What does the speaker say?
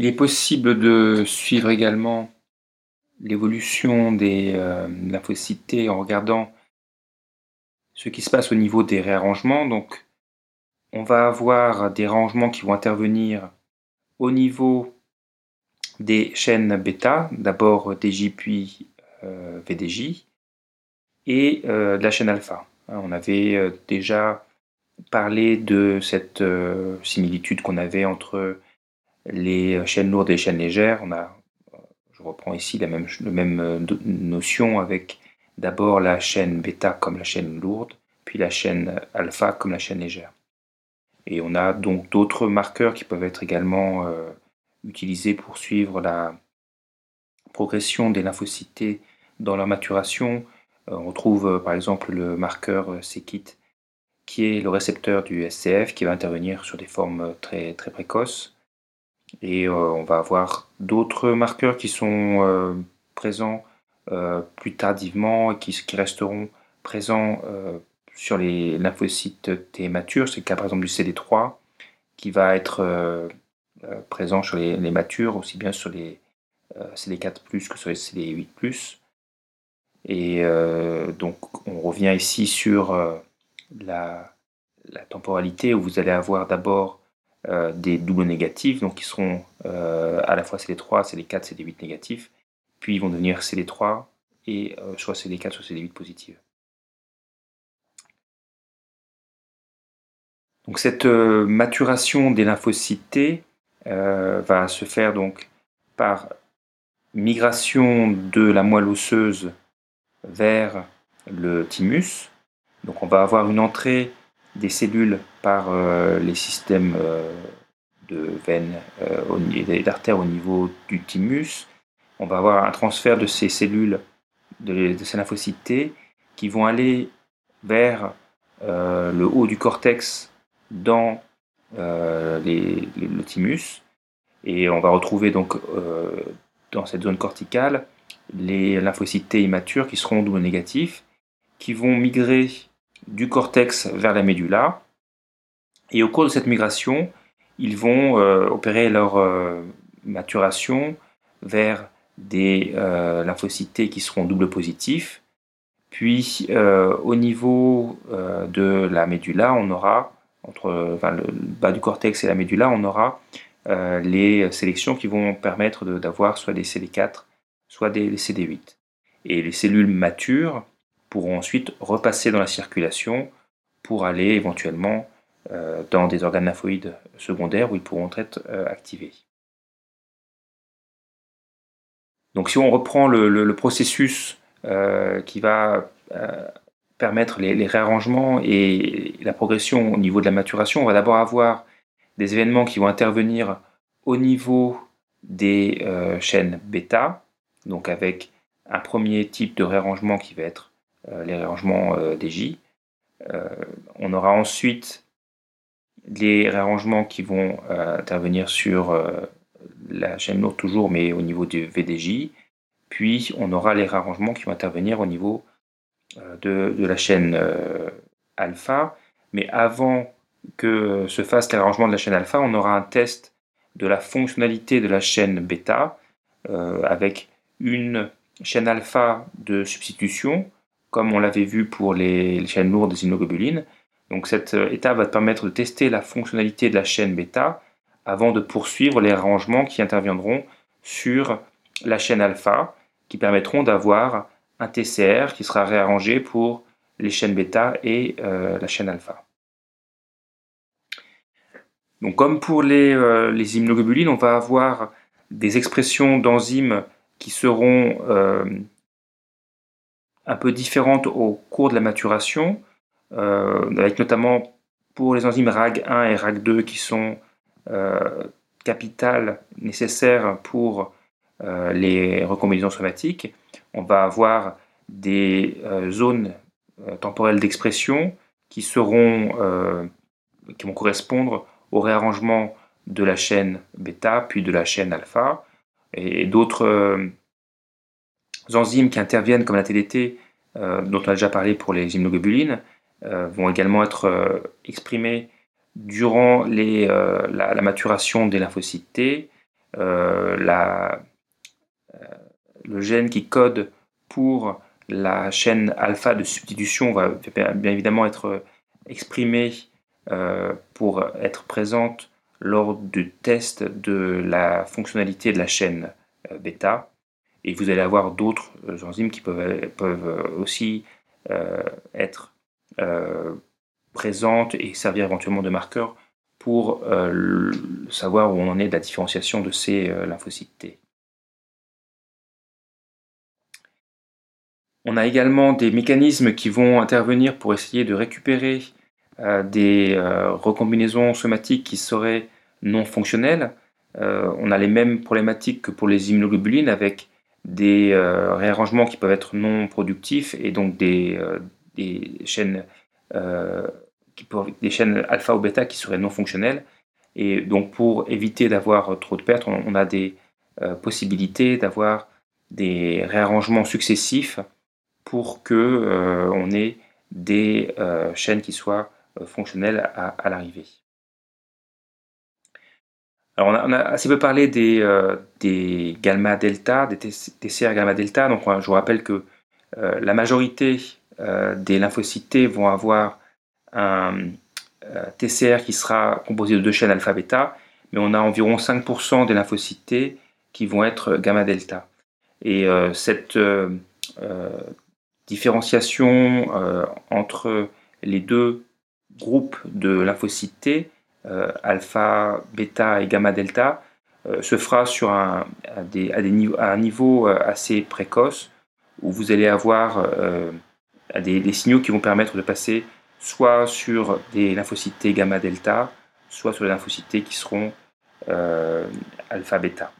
Il est possible de suivre également l'évolution des lymphocytes T en regardant ce qui se passe au niveau des réarrangements. Donc, on va avoir des rangements qui vont intervenir au niveau des chaînes bêta, d'abord DJ puis euh, VDJ, et euh, de la chaîne alpha. Hein, on avait euh, déjà parlé de cette similitude qu'on avait entre les chaînes lourdes et les chaînes légères. On a, je reprends ici la même, même notion avec d'abord la chaîne bêta comme la chaîne lourde, puis la chaîne alpha comme la chaîne légère. Et on a donc d'autres marqueurs qui peuvent être également euh, utilisés pour suivre la progression des lymphocytes dans leur maturation. Euh, on trouve euh, par exemple le marqueur c-KIT qui est le récepteur du SCF qui va intervenir sur des formes très, très précoces. Et on va avoir d'autres marqueurs qui sont présents plus tardivement et qui, resteront présents sur les lymphocytes T matures, c'est le cas par exemple du CD3 qui va être euh, euh, présent sur les, matures, aussi bien sur les euh, CD4 que sur les CD8 Et donc on revient ici sur la, temporalité où vous allez avoir d'abord des doubles négatifs, donc qui seront à la fois CD3, CD4, CD8 négatifs, puis ils vont devenir CD3 et soit CD4, soit CD8 positifs. Donc cette euh, maturation des lymphocytes euh, va se faire donc par migration de la moelle osseuse vers le thymus. Donc on va avoir une entrée des cellules par euh, les systèmes de veines et d'artères au niveau du thymus. On va avoir un transfert de ces cellules, de, ces lymphocytes qui vont aller vers le haut du cortex dans euh, le thymus. Et on va retrouver donc euh, dans cette zone corticale les lymphocytes immatures qui seront double négatifs, qui vont migrer du cortex vers la médula. Et au cours de cette migration, ils vont euh, opérer leur maturation vers des lymphocytes T qui seront double positifs. Puis au niveau de la médula, on aura entre le bas du cortex et la médula, on aura euh, les sélections qui vont permettre d'avoir soit des CD4, soit des, CD8. Et les cellules matures pourront ensuite repasser dans la circulation pour aller éventuellement euh, dans des organes lymphoïdes secondaires où ils pourront être euh, activés. Donc si on reprend le processus qui va permettre les, réarrangements et la progression au niveau de la maturation, on va d'abord avoir des événements qui vont intervenir au niveau des euh, chaînes bêta, donc avec un premier type de réarrangement qui va être euh, les réarrangements euh, des J. on aura ensuite les réarrangements qui vont intervenir sur la chaîne lourde toujours, mais au niveau du VDJ. Puis on aura les réarrangements qui vont intervenir au niveau euh, de, la chaîne euh, alpha, mais avant que se fasse l'arrangement de la chaîne alpha, on aura un test de la fonctionnalité de la chaîne bêta euh, avec une chaîne alpha de substitution, comme on l'avait vu pour les, chaînes lourdes des immunoglobulines. Donc cette étape va permettre de tester la fonctionnalité de la chaîne bêta avant de poursuivre les arrangements qui interviendront sur la chaîne alpha, qui permettront d'avoir un TCR qui sera réarrangé pour les chaînes bêta et euh, la chaîne alpha. Donc comme pour les, euh, les, immunoglobulines, on va avoir des expressions d'enzymes qui seront euh, un peu différentes au cours de la maturation, avec notamment pour les enzymes RAG1 et RAG2 qui sont capitales nécessaires pour les recombinaisons somatiques. On va avoir des euh, zones euh, temporelles d'expression qui euh, qui vont correspondre au réarrangement de la chaîne bêta puis de la chaîne alpha et, d'autres enzymes qui interviennent comme la TDT dont on a déjà parlé pour les immunoglobulines vont également être exprimées durant la, maturation des lymphocytes T le gène qui code pour la chaîne alpha de substitution va bien évidemment être exprimée pour être présente lors du test de la fonctionnalité de la chaîne bêta. Et vous allez avoir d'autres enzymes qui peuvent, peuvent aussi être présentes et servir éventuellement de marqueur pour euh, savoir où on en est de la différenciation de ces euh, lymphocytes T. On a également des mécanismes qui vont intervenir pour essayer de récupérer euh, des recombinaisons somatiques qui seraient non fonctionnelles. on a les mêmes problématiques que pour les immunoglobulines avec des réarrangements qui peuvent être non productifs et donc des, des chaînes des chaînes alpha ou bêta qui seraient non fonctionnelles. Et donc pour éviter d'avoir trop de pertes, on, a des euh, possibilités d'avoir des réarrangements successifs pour que euh, on ait des euh, chaînes qui soient fonctionnelles à, l'arrivée. Alors on a, assez peu parlé des, des gamma delta, des TCR gamma delta. Donc je vous rappelle que la majorité des lymphocytes vont avoir un euh, TCR qui sera composé de deux chaînes alpha-bêta, mais on a environ 5% des lymphocytes qui vont être gamma-delta. Et euh, cette euh, différenciation entre les deux groupes de lymphocytes alpha, bêta et gamma delta, se fera sur un, des, un niveau assez précoce où vous allez avoir des, signaux qui vont permettre de passer soit sur des lymphocytes gamma delta, soit sur les lymphocytes qui seront euh, alpha bêta.